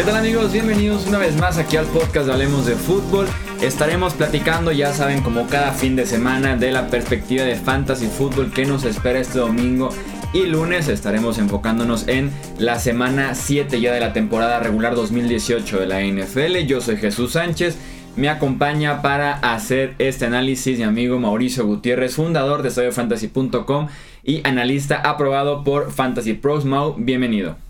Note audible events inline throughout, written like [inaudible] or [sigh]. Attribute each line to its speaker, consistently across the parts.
Speaker 1: ¿Qué tal amigos? Bienvenidos una vez más aquí al podcast de Hablemos de Fútbol. Estaremos platicando, ya saben, como cada fin de semana, de la perspectiva de fantasy fútbol que nos espera este domingo y lunes. Estaremos enfocándonos en la semana 7 ya de la temporada regular 2018 de la NFL. Yo soy Jesús Sánchez. Me acompaña para hacer este análisis mi amigo Mauricio Gutiérrez, fundador de StudioFantasy.com y analista aprobado por Fantasy Pros. Mau, bienvenido.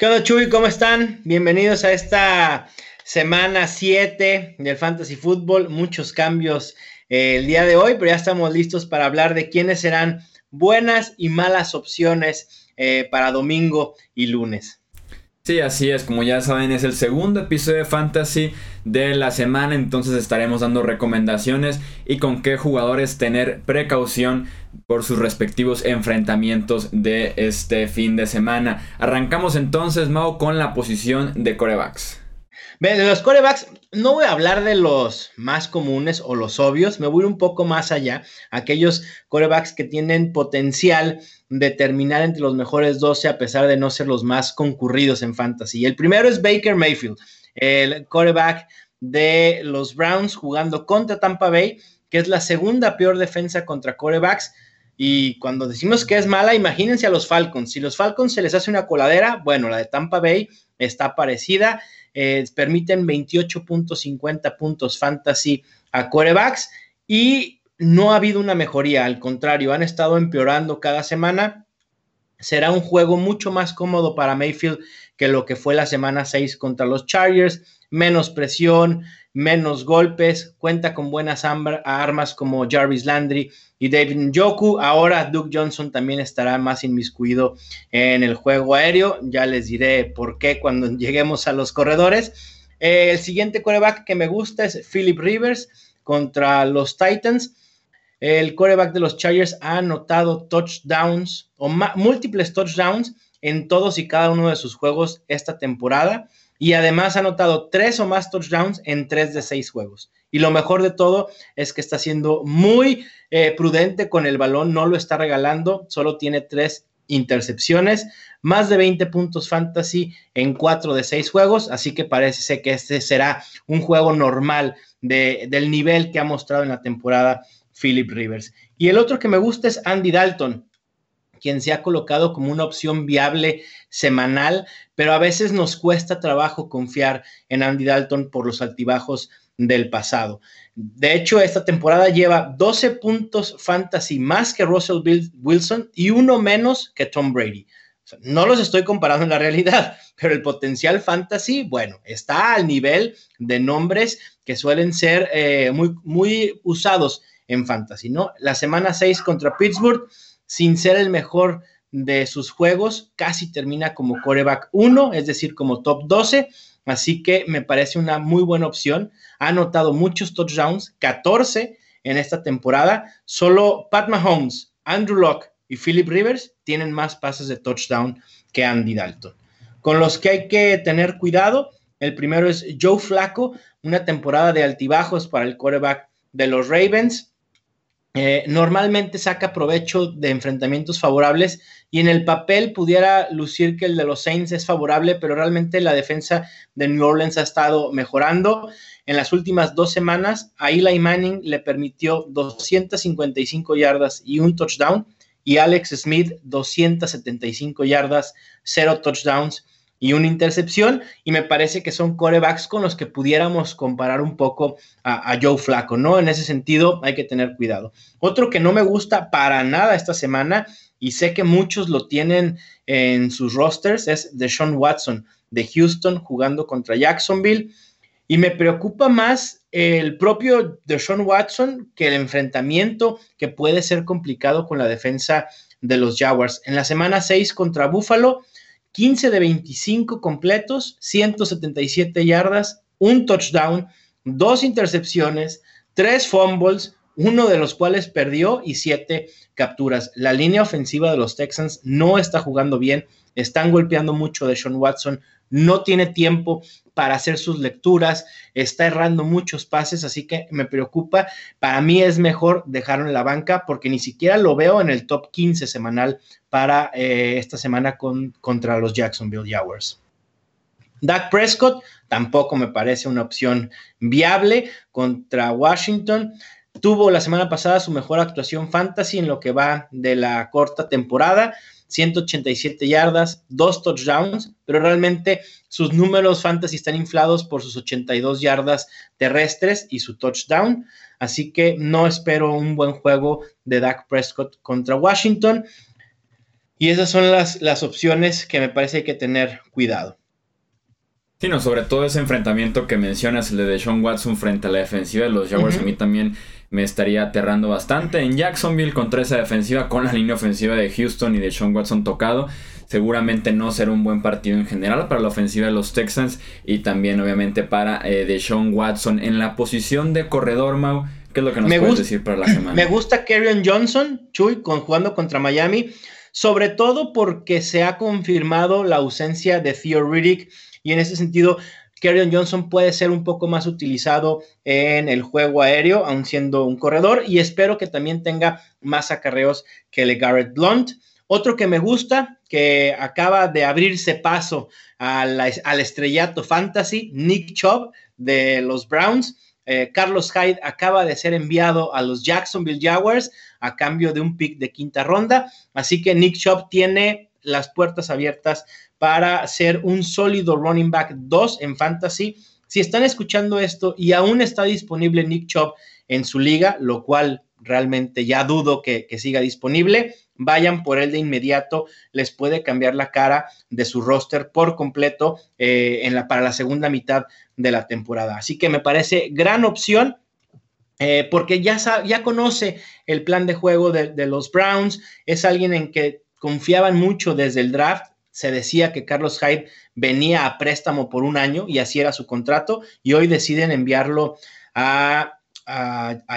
Speaker 2: ¿Qué onda, Chuy? ¿Cómo están? Bienvenidos a esta semana 7 del Fantasy Football. Muchos cambios eh, el día de hoy, pero ya estamos listos para hablar de quiénes serán buenas y malas opciones eh, para domingo y lunes.
Speaker 1: Sí, así es, como ya saben es el segundo episodio de Fantasy de la semana, entonces estaremos dando recomendaciones y con qué jugadores tener precaución por sus respectivos enfrentamientos de este fin de semana. Arrancamos entonces, Mau, con la posición de corebacks.
Speaker 2: Los corebacks, no voy a hablar de los más comunes o los obvios, me voy un poco más allá, aquellos corebacks que tienen potencial de terminar entre los mejores 12 a pesar de no ser los más concurridos en fantasy. El primero es Baker Mayfield, el coreback de los Browns jugando contra Tampa Bay, que es la segunda peor defensa contra corebacks. Y cuando decimos que es mala, imagínense a los Falcons. Si los Falcons se les hace una coladera, bueno, la de Tampa Bay está parecida. Eh, permiten 28.50 puntos fantasy a corebacks y no ha habido una mejoría, al contrario, han estado empeorando cada semana. Será un juego mucho más cómodo para Mayfield que lo que fue la semana 6 contra los Chargers, menos presión, menos golpes, cuenta con buenas armas como Jarvis Landry y David Njoku. Ahora Duke Johnson también estará más inmiscuido en el juego aéreo. Ya les diré por qué cuando [laughs] lleguemos a los corredores. el siguiente coreback que me gusta es Philip Rivers contra los Titans. El coreback de los Chargers ha anotado touchdowns o múltiples touchdowns en todos y cada uno de sus juegos esta temporada y además ha anotado tres o más touchdowns en tres de seis juegos. Y lo mejor de todo es que está siendo muy eh, prudente con el balón, no lo está regalando, solo tiene tres intercepciones, más de 20 puntos fantasy en cuatro de seis juegos, así que parece que este será un juego normal del nivel que ha mostrado en la temporada Philip Rivers. Y el otro que me gusta es Andy Dalton quien se ha colocado como una opción viable semanal, pero a veces nos cuesta trabajo confiar en Andy Dalton por los altibajos del pasado. De hecho, esta temporada lleva 12 puntos fantasy más que Russell Wilson y uno menos que Tom Brady. no los estoy comparando en la realidad, [laughs] pero el potencial fantasy, bueno, está al nivel de nombres que suelen ser eh, muy, muy usados en fantasy, ¿no? La semana 6 contra Pittsburgh sin ser el mejor de sus juegos, casi termina como coreback 1, es decir, como top 12. Así que me parece una muy buena opción. Ha anotado muchos touchdowns, 14 en esta temporada. Solo Pat Mahomes, Andrew Locke y Philip Rivers tienen más pases de touchdown que Andy Dalton. Con los que hay que tener cuidado, el primero es Joe Flacco, una temporada de altibajos para el coreback de los Ravens. Eh, normalmente saca provecho de enfrentamientos favorables y en el papel pudiera lucir que el de los Saints es favorable, pero realmente la defensa de New Orleans ha estado mejorando. En las últimas dos semanas, a Manning le permitió 255 yardas y un touchdown, y Alex Smith 275 yardas, cero touchdowns y una intercepción, y me parece que son corebacks con los que pudiéramos comparar un poco a, Joe Flaco, ¿no? En ese sentido hay que tener cuidado. Otro que no me gusta para nada esta semana, y sé que muchos lo tienen en sus rosters, es Deshaun Watson de Houston jugando contra Jacksonville, y me preocupa más el propio Deshaun Watson que el enfrentamiento que puede ser complicado con la defensa de los Jaguars. En la semana 6 contra Buffalo, 15 de 25 completos, 177 yardas, un touchdown, dos intercepciones, tres fumbles, uno de los cuales perdió y siete capturas. La línea ofensiva de los Texans no está jugando bien, están golpeando mucho de Sean Watson, no tiene tiempo para hacer sus lecturas, está errando muchos pases, así que me preocupa. Para mí es mejor dejarlo en la banca porque ni siquiera lo veo en el top 15 semanal para eh, esta semana con, contra los Jacksonville Jaguars. Dak Prescott tampoco me parece una opción viable contra Washington. Tuvo la semana pasada su mejor actuación fantasy en lo que va de la corta temporada. 187 yardas, dos touchdowns, pero realmente sus números fantasy están inflados por sus 82 yardas terrestres y su touchdown. Así que no espero un buen juego de Dak Prescott contra Washington. Y esas son las, las opciones que me parece hay que tener cuidado.
Speaker 1: Sí, no, sobre todo ese enfrentamiento que mencionas, el de Sean Watson frente a la defensiva de los Jaguars, a mí también me estaría aterrando bastante. En Jacksonville, contra esa defensiva, con la línea ofensiva de Houston y de Sean Watson tocado, seguramente no será un buen partido en general para la ofensiva de los Texans y también, obviamente, para eh, Sean Watson. En la posición de corredor, Mau, ¿qué es lo que nos puedes decir para la semana?
Speaker 2: Me gusta Kerryon Johnson, Chuy, con, jugando contra Miami, sobre todo porque se ha confirmado la ausencia de Theo Riddick y en ese sentido, Kerryon Johnson puede ser un poco más utilizado en el juego aéreo, aun siendo un corredor, y espero que también tenga más acarreos que el Garrett Blunt. Otro que me gusta, que acaba de abrirse paso al, estrellato fantasy, Nick Chubb de los Browns. Eh, Carlos Hyde acaba de ser enviado a los Jacksonville Jaguars a cambio de un pick de quinta ronda. Así que Nick Chubb tiene las puertas abiertas para ser un sólido running back 2 en fantasy. Si están escuchando esto y aún está disponible Nick Chubb en su liga, lo cual realmente ya dudo que, siga disponible, vayan por él de inmediato, les puede cambiar la cara de su roster por completo eh, en la, para la segunda mitad de la temporada. Así que me parece gran opción. Eh, porque ya, ya conoce el plan de juego de, de los Browns, es alguien en que confiaban mucho desde el draft, se decía que Carlos Hyde venía a préstamo por un año y así era su contrato y hoy deciden enviarlo a,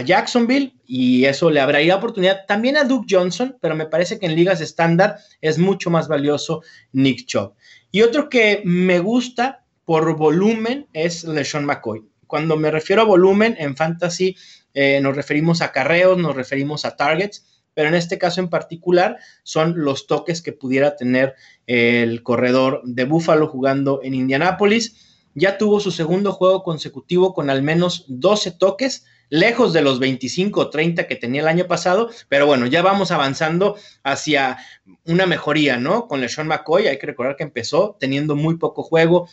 Speaker 2: Jacksonville y eso le abriría oportunidad también a Duke Johnson, pero me parece que en ligas estándar es mucho más valioso Nick Chubb. Y otro que me gusta por volumen es LeSean McCoy. Cuando me refiero a volumen en fantasy, eh, nos referimos a carreos, nos referimos a targets pero en este caso en particular son los toques que pudiera tener el corredor de Buffalo jugando en Indianápolis. Ya tuvo su segundo juego consecutivo con al menos 12 toques, lejos de los 25 o 30 que tenía el año pasado, pero bueno, ya vamos avanzando hacia una mejoría, ¿no? Con LeSean McCoy, hay que recordar que empezó teniendo muy poco juego,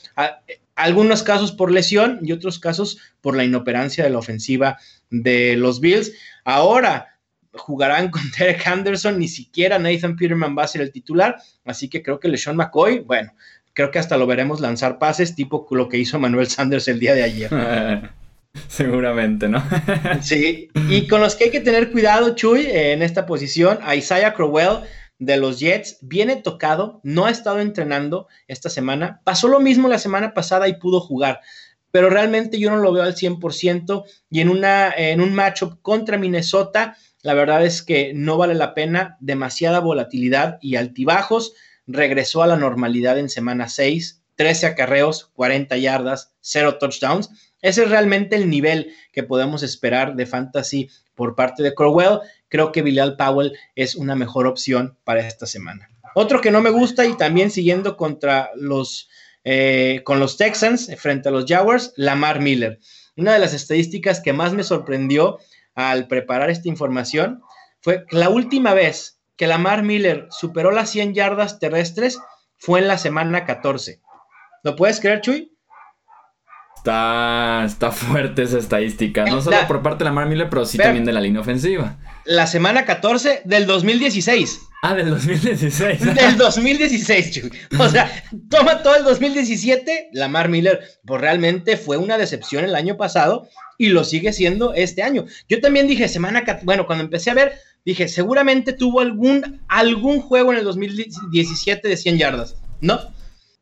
Speaker 2: algunos casos por lesión y otros casos por la inoperancia de la ofensiva de los Bills. Ahora, jugarán [laughs] con Derek Anderson, ni siquiera Nathan Peterman va a ser el titular, así que creo que LeSean McCoy, bueno, creo que hasta lo veremos lanzar pases, tipo lo que hizo Manuel Sanders el día de ayer. [laughs]
Speaker 1: Seguramente, ¿no? [laughs]
Speaker 2: sí, y con los que hay que tener cuidado, Chuy, en esta posición, a Isaiah Crowell de los Jets viene tocado, no ha estado entrenando esta semana, pasó lo mismo la semana pasada y pudo jugar, pero realmente yo no lo veo al 100% y en, una, en un matchup contra Minnesota, la verdad es que no vale la pena, demasiada volatilidad y altibajos. Regresó a la normalidad en semana 6, 13 acarreos, 40 yardas, 0 touchdowns. Ese es realmente el nivel que podemos esperar de fantasy por parte de Crowell. Creo que Bilal Powell es una mejor opción para esta semana. Otro que no me gusta y también siguiendo contra los, eh, con los Texans frente a los Jaguars, Lamar Miller. Una de las estadísticas que más me sorprendió al preparar esta información fue la última vez que Lamar Miller superó las 100 yardas terrestres fue en la semana 14. ¿Lo puedes creer, Chuy?
Speaker 1: Está, está fuerte esa estadística, no solo por parte de Lamar Miller, pero sí también de la línea ofensiva.
Speaker 2: La semana 14 del 2016.
Speaker 1: Ah, del 2016.
Speaker 2: Del [laughs] 2016, Chuy. O sea, toma todo el 2017, Lamar Miller, pues realmente fue una decepción el año pasado y lo sigue siendo este año. Yo también dije, semana, bueno, cuando empecé a ver, dije, seguramente tuvo algún, algún juego en el 2017 de 100 yardas. No.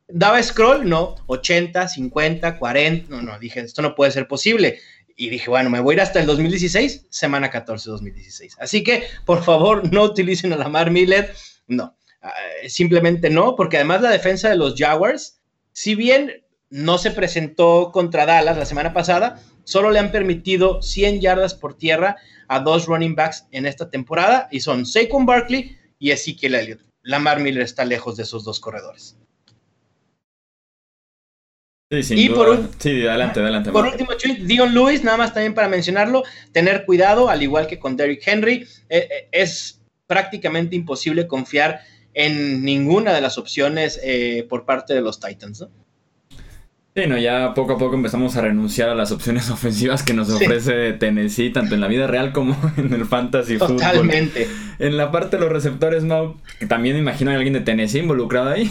Speaker 2: Daba scroll, no. 80, 50, 40, no, no, dije, esto no puede ser posible. Y dije, bueno, me voy a ir hasta el 2016, semana 14, 2016. Así que, por favor, no utilicen a Lamar Miller. No, ah, simplemente no, porque además la defensa de los Jaguars, si bien no se presentó contra Dallas la semana pasada, solo le han permitido 100 yardas por tierra a dos running backs en esta temporada y son Saquon Barkley y Ezekiel Elliott. Lamar Miller está lejos de esos dos corredores.
Speaker 1: Y por sí, adelante, adelante.
Speaker 2: Por último, Dion Lewis, nada más también para mencionarlo, tener cuidado, al igual que con Derrick Henry, eh, eh, es prácticamente imposible confiar en ninguna de las opciones eh, por parte de los Titans. ¿no?
Speaker 1: Sí, no, ya poco a poco empezamos a renunciar a las opciones [laughs] ofensivas que nos ofrece Tennessee, tanto en la vida real como [laughs] en el fantasy
Speaker 2: Totalmente.
Speaker 1: En la parte de los receptores, Mau, también me imagino a alguien de Tennessee involucrado ahí.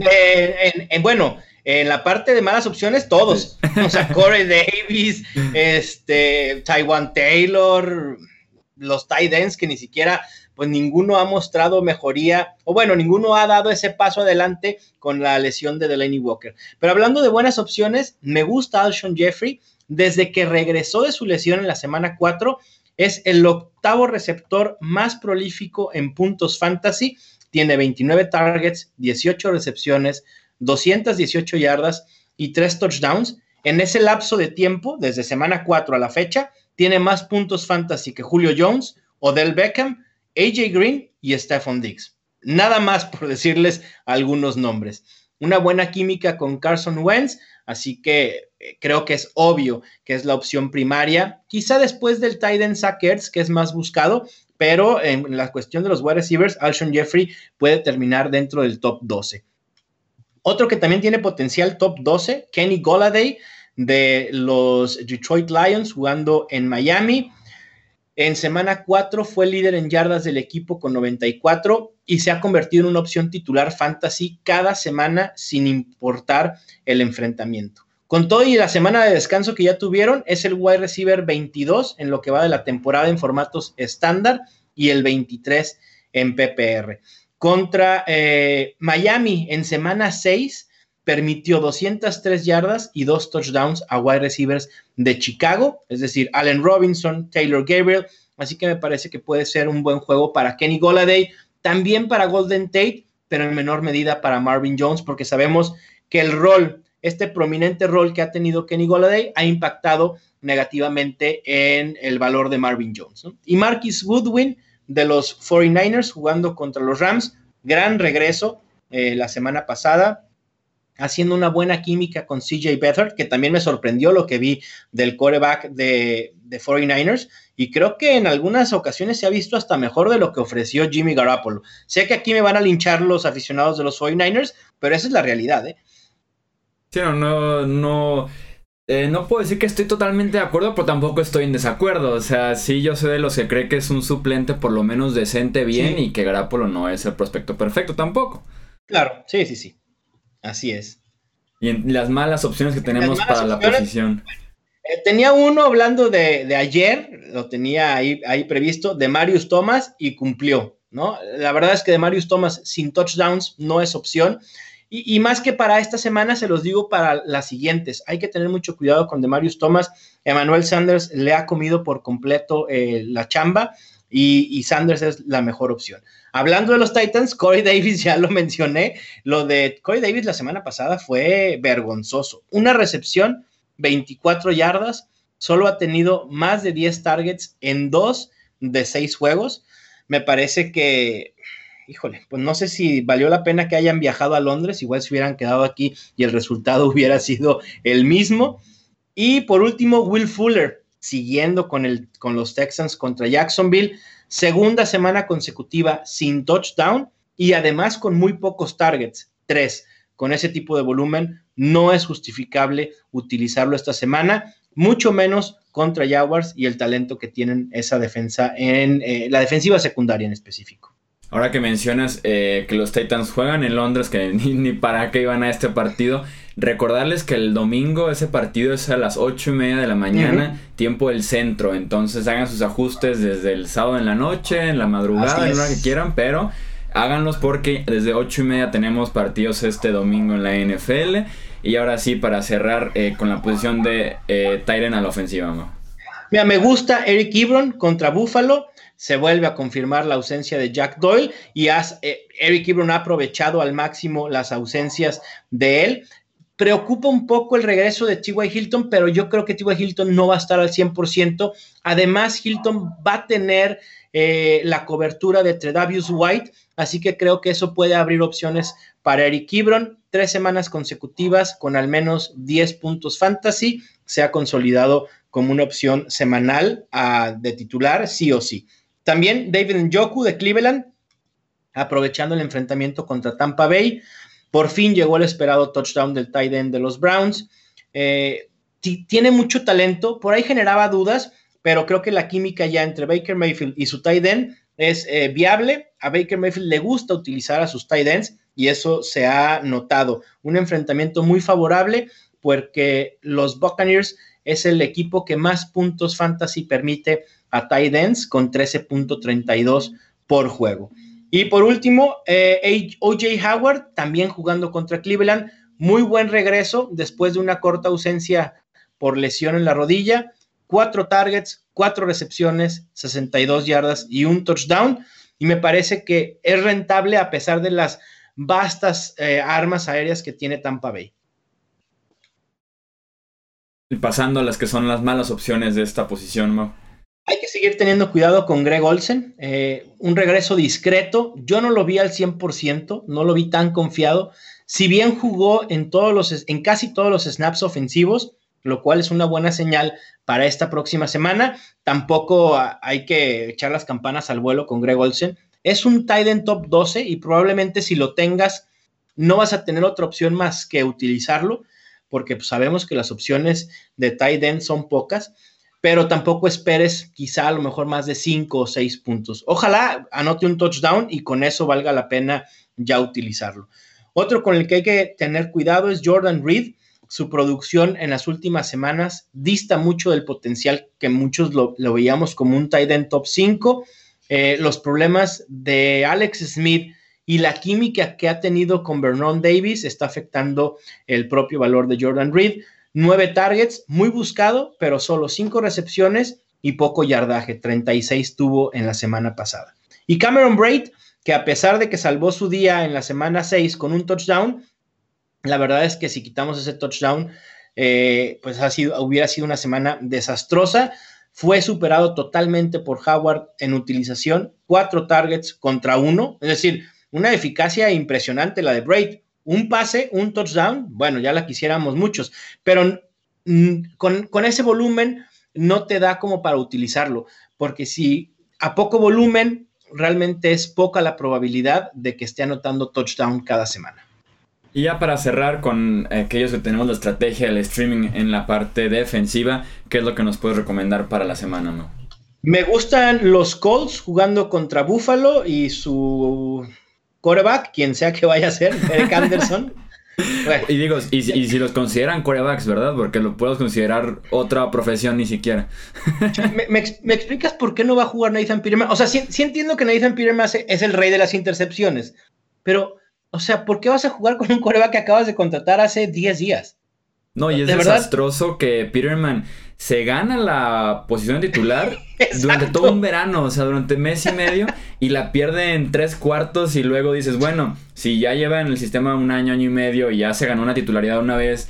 Speaker 1: [laughs]
Speaker 2: bueno, en la parte de malas opciones, todos. O sea, [laughs] Corey Davis, este, Taiwan Taylor, los tight ends que ni siquiera, pues ninguno ha mostrado mejoría, o bueno, ninguno ha dado ese paso adelante con la lesión de Delaney Walker. Pero hablando de buenas opciones, me gusta Alshon Jeffrey. Desde que regresó de su lesión en la semana 4, es el octavo receptor más prolífico en puntos fantasy. Tiene 29 targets, 18 recepciones, 218 yardas y 3 touchdowns. En ese lapso de tiempo, desde semana 4 a la fecha, tiene más puntos fantasy que Julio Jones, Odell Beckham, AJ Green y Stephon Diggs. Nada más por [laughs] decirles algunos nombres. Una buena química con Carson Wentz, así que eh, creo que es obvio que es la opción primaria. Quizá después del Titan Sackers, que es más buscado, pero en la cuestión de los wide receivers, Alshon Jeffrey puede terminar dentro del top 12. Otro que también tiene potencial top 12, Kenny Goladay de los Detroit Lions jugando en Miami. En semana 4 fue líder en yardas del equipo con 94 y se ha convertido en una opción titular fantasy cada semana sin importar el enfrentamiento. Con todo y la semana de descanso que ya tuvieron, es el wide receiver 22 en lo que va de la temporada en formatos estándar y el 23 en PPR. Contra eh, Miami en semana 6 permitió 203 yardas y dos touchdowns a wide receivers de Chicago, es decir, Allen Robinson, Taylor Gabriel. Así que me parece que puede ser un buen juego para Kenny Goladay, también para Golden Tate, pero en menor medida para Marvin Jones, porque sabemos que el rol, este prominente rol que ha tenido Kenny Goladay, ha impactado negativamente en el valor de Marvin Jones. Y Marquis Woodwin de los 49ers jugando contra los Rams. Gran regreso eh, la semana pasada, haciendo una buena química con CJ Beathard, que también me sorprendió lo que vi del coreback de, de 49ers. Y creo que en algunas ocasiones se ha visto hasta mejor de lo que ofreció Jimmy Garoppolo. Sé que aquí me van a linchar los aficionados de los 49ers, pero esa es la realidad, ¿eh?
Speaker 1: Sí, no, no, no eh, no puedo decir que estoy totalmente de acuerdo, pero tampoco estoy en desacuerdo. O sea, sí, yo soy de los que cree que es un suplente por lo menos decente bien y que Garapolo no es el prospecto perfecto tampoco.
Speaker 2: Claro, sí, sí, sí. Así es.
Speaker 1: Y en las malas opciones que tenemos para la posición.
Speaker 2: Eh, tenía uno hablando de, ayer, lo tenía ahí, ahí previsto, de Marius Thomas y cumplió, ¿no? La verdad es que de Marius Thomas sin touchdowns no es opción. Y, más que para esta semana, se los digo para las siguientes. Hay que tener mucho cuidado con Demarius Thomas. Emmanuel Sanders le ha comido por completo eh, la chamba y, Sanders es la mejor opción. Hablando de los Titans, Corey [laughs] Davis, ya lo mencioné. Lo de Corey Davis la semana pasada fue vergonzoso. Una recepción, 24 yardas, solo ha tenido más de 10 targets en dos de seis juegos. Me parece que híjole, pues no sé si valió la pena que hayan viajado a Londres, igual se hubieran quedado aquí y el resultado [laughs] hubiera sido el mismo. Y por último, Will Fuller, siguiendo con, el, con los Texans contra Jacksonville, segunda semana consecutiva sin touchdown y además con muy pocos targets, tres. Con ese tipo de volumen no es justificable utilizarlo esta semana, mucho menos contra Jaguars y el talento que tienen esa defensa en eh, la defensiva secundaria en específico.
Speaker 1: Ahora que mencionas eh, que los Titans juegan en Londres, que [laughs] ni, para qué iban a este partido, recordarles que el domingo ese partido es a las 8 y media de la mañana, tiempo del centro. Entonces hagan sus ajustes desde el sábado en la noche, en la madrugada, en la que quieran, pero háganlos porque desde 8 y media tenemos partidos este domingo en la NFL. Y ahora sí, para cerrar eh, con la posición de eh, Tyren a la ofensiva.
Speaker 2: Mira, me gusta Eric Ebron contra Buffalo se vuelve a confirmar la ausencia de Jack Doyle y has, eh, Eric Ebron ha aprovechado al máximo las ausencias de él. Preocupa un poco el regreso de T.Y. Hilton, pero yo creo que T.Y. Hilton no va a estar al 100%. Además, Hilton va a tener eh, la cobertura de Tredavious White, así que creo que eso puede abrir opciones para Eric Kibron. Tres semanas consecutivas con al menos 10 puntos fantasy, se ha consolidado como una opción semanal ah, de titular, sí o sí. También David Njoku de Cleveland, aprovechando el enfrentamiento contra Tampa Bay. Por fin llegó el esperado touchdown del tight end de los Browns. Eh, tiene mucho talento, por ahí generaba dudas, pero creo que la química ya entre Baker Mayfield y su tight end es eh, viable. A Baker Mayfield le gusta utilizar a sus tight ends y eso se ha notado. Un enfrentamiento muy favorable porque los Buccaneers es el equipo que más puntos fantasy permite a tight ends con 13.32 por juego. Y por último, eh, OJ Howard, también jugando contra Cleveland, muy buen regreso después de una corta ausencia por lesión en la rodilla, cuatro targets, cuatro recepciones, 62 yardas y un touchdown. Y me parece que es rentable a pesar de las vastas eh, armas aéreas que tiene Tampa Bay.
Speaker 1: Y pasando a las que son las malas opciones de esta posición, Mau.
Speaker 2: Hay que seguir teniendo cuidado con Greg Olsen. Eh, un regreso discreto. Yo no lo vi al 100%, no lo vi tan confiado. Si bien jugó en, todos los, en casi todos los snaps ofensivos, lo cual es una buena señal para esta próxima semana, tampoco hay que echar las campanas al vuelo con Greg Olsen. Es un tight end top 12 y probablemente si lo tengas, no vas a tener otra opción más que utilizarlo, porque pues, sabemos que las opciones de tight end son pocas pero tampoco esperes quizá a lo mejor más de 5 o 6 puntos. Ojalá anote un touchdown y con eso valga la pena ya utilizarlo. Otro con el que hay que tener cuidado es Jordan Reed. Su producción en las últimas semanas dista mucho del potencial que muchos lo, veíamos como un tight end top 5. Eh, los problemas de Alex Smith y la química que ha tenido con Vernon Davis está afectando el propio valor de Jordan Reed. Nueve targets, muy buscado, pero solo cinco recepciones y poco yardaje, 36 tuvo en la semana pasada. Y Cameron Braid, que a pesar de que salvó su día en la semana 6 con un touchdown, la verdad es que si quitamos ese touchdown, eh, pues ha sido, hubiera sido una semana desastrosa. Fue superado totalmente por Howard en utilización, cuatro targets contra uno, es decir, una eficacia impresionante la de Braid un pase, un touchdown, bueno, ya la quisiéramos muchos, pero con, ese volumen no te da como para utilizarlo, porque si a poco volumen, realmente es poca la probabilidad de que esté anotando touchdown cada semana.
Speaker 1: Y ya para cerrar con aquellos que tenemos la estrategia del streaming en la parte defensiva, ¿qué es lo que nos puedes recomendar para la semana, no?
Speaker 2: Me gustan los Colts jugando contra Buffalo y su coreback, quien sea que vaya a ser, Eric Anderson. [laughs]
Speaker 1: Y digo, y, si los consideran corebacks, ¿verdad? Porque lo puedo considerar otra profesión ni siquiera. [laughs]
Speaker 2: ¿Me, explicas por qué no va a jugar Nathan Peterman? O sea, sí, entiendo que Nathan Peterman es el rey de las intercepciones, pero, o sea, ¿por qué vas a jugar con un coreback que acabas de contratar hace 10 días?
Speaker 1: No, y es desastroso que Peterman se gana la posición titular [laughs] durante todo un verano, o sea, durante mes y medio, y la pierde en tres cuartos y luego dices, bueno, si ya lleva en el sistema un año, año y medio y ya se ganó una titularidad una vez,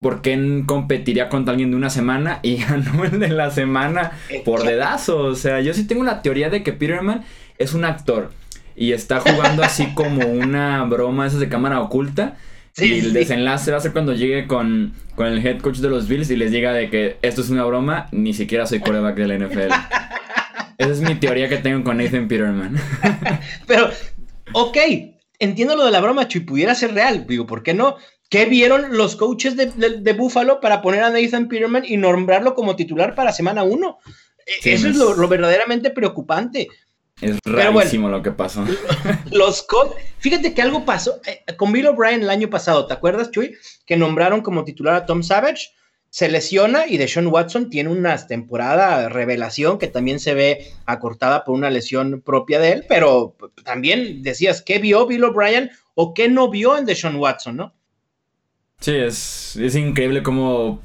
Speaker 1: ¿por qué competiría contra alguien de una semana [laughs] y ganó el de la semana por dedazo? O sea, yo sí tengo la teoría de que Peterman es un actor y está jugando así como una broma esas de cámara oculta y el desenlace va a ser cuando llegue con, el head coach de los Bills y les diga de que esto es una broma, ni siquiera soy coreback de la NFL. [laughs] Esa es mi teoría que tengo con Nathan Peterman. [laughs]
Speaker 2: Pero, ok, entiendo lo de la broma, Chuy, pudiera ser real. Digo, ¿por qué no? ¿Qué vieron los coaches de, Buffalo para poner a Nathan Peterman y nombrarlo como titular para semana 1? Eso es lo, lo, verdaderamente preocupante.
Speaker 1: Es rarísimo lo que pasó. [laughs]
Speaker 2: Los Colts, fíjate que algo pasó eh, con Bill O'Brien el año pasado, ¿te acuerdas, Chuy? Que nombraron como titular a Tom Savage, se lesiona y Deshaun Watson tiene una temporada revelación que también se ve acortada por una lesión propia de él, pero también decías, ¿qué vio Bill O'Brien o qué no vio en Deshaun Watson, no?
Speaker 1: Sí, es, es increíble cómo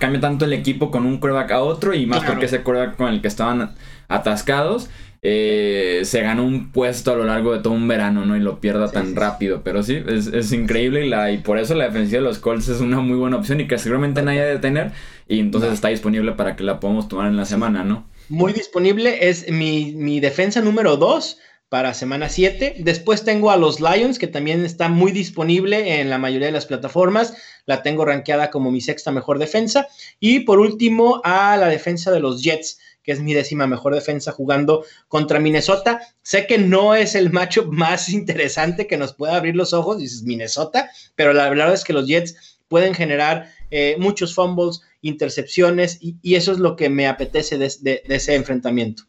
Speaker 1: cambia tanto el equipo con un quarterback a otro y más porque ese quarterback con el que estaban atascados. Eh, se ganó un puesto a lo largo de todo un verano, ¿no? Y lo pierda tan rápido. Pero sí, es, increíble y, la, y por eso la defensiva de los Colts es una muy buena opción y que seguramente nadie debe tener. Y entonces está disponible para que la podamos tomar en la semana, ¿no?
Speaker 2: Muy disponible, es mi, mi defensa número 2 para semana 7. Después tengo a los Lions, que también está muy disponible en la mayoría de las plataformas. La tengo rankeada como mi sexta mejor defensa. Y por último, a la defensa de los Jets, que es mi décima mejor defensa jugando contra Minnesota. Sé que no es el macho más [laughs] interesante que nos pueda abrir los ojos, dices Minnesota, pero la verdad es que los Jets pueden generar eh, muchos fumbles, intercepciones, y, eso es lo que me apetece de ese enfrentamiento.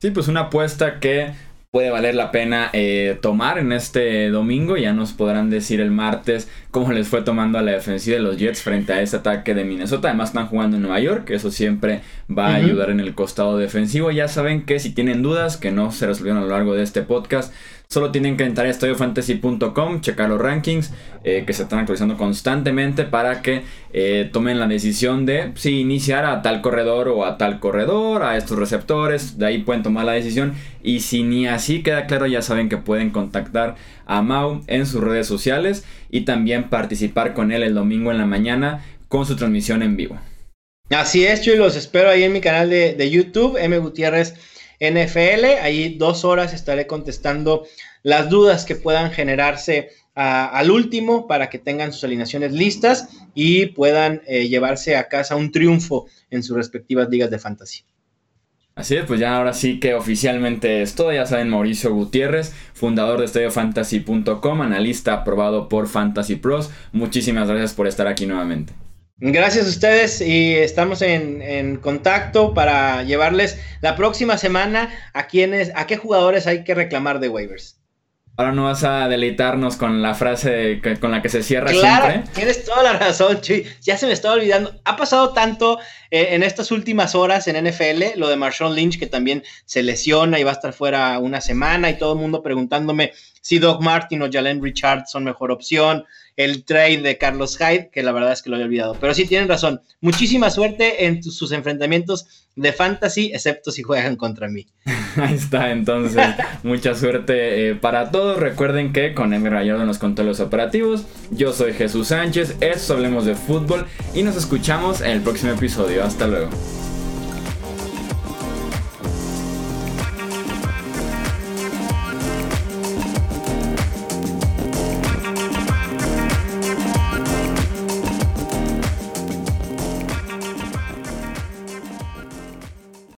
Speaker 1: Sí, pues una apuesta que puede valer la pena eh, tomar en este domingo. Ya nos podrán decir el martes cómo les fue tomando a la defensiva de los Jets frente a ese ataque de Minnesota. Además están jugando en Nueva York, eso siempre va a ayudar en el costado defensivo. Ya saben que si tienen dudas que no se resolvieron a lo largo de este podcast, Solo tienen que entrar a estudiofantasy.com, checar los rankings eh, que se están actualizando constantemente para que eh, tomen la decisión de si iniciar a tal corredor o a tal corredor, a estos receptores. De ahí pueden tomar la decisión. Y si ni así queda claro, ya saben que pueden contactar a Mau en sus redes sociales y también participar con él el domingo en la mañana con su transmisión en vivo.
Speaker 2: Así es, yo los espero ahí en mi canal de, de YouTube, M. Gutiérrez NFL. Ahí dos horas estaré contestando las dudas que puedan generarse al último para que tengan sus alineaciones listas y puedan eh, llevarse a casa un triunfo en sus respectivas ligas de fantasy.
Speaker 1: Así es, pues ya ahora sí que oficialmente es todo. Ya saben, Mauricio Gutiérrez, fundador de estudiofantasy.com, analista aprobado por Fantasy Pros. Muchísimas gracias por estar aquí nuevamente.
Speaker 2: Gracias a ustedes y estamos en, contacto para llevarles la próxima semana a quiénes, a qué jugadores hay que reclamar de waivers.
Speaker 1: Ahora no vas a deleitarnos con la frase con la que se cierra
Speaker 2: claro, Tienes toda la razón, Chuy. Ya se me estaba olvidando. Ha pasado tanto eh, en estas últimas horas en NFL, lo de Marshawn Lynch, que también se lesiona y va a estar fuera una semana, y todo el mundo preguntándome si Doc Martin o Jalen Richard son mejor opción el trade de Carlos Hyde, que la verdad es que lo había olvidado. Pero sí tienen razón. Muchísima suerte en sus enfrentamientos de fantasy, excepto si juegan contra mí. [laughs]
Speaker 1: Ahí está, entonces, [laughs] mucha suerte eh, para todos. Recuerden que con Emir Rayado nos contó los operativos. Yo soy Jesús Sánchez, esto Hablemos de Fútbol y nos escuchamos en el próximo episodio. Hasta luego.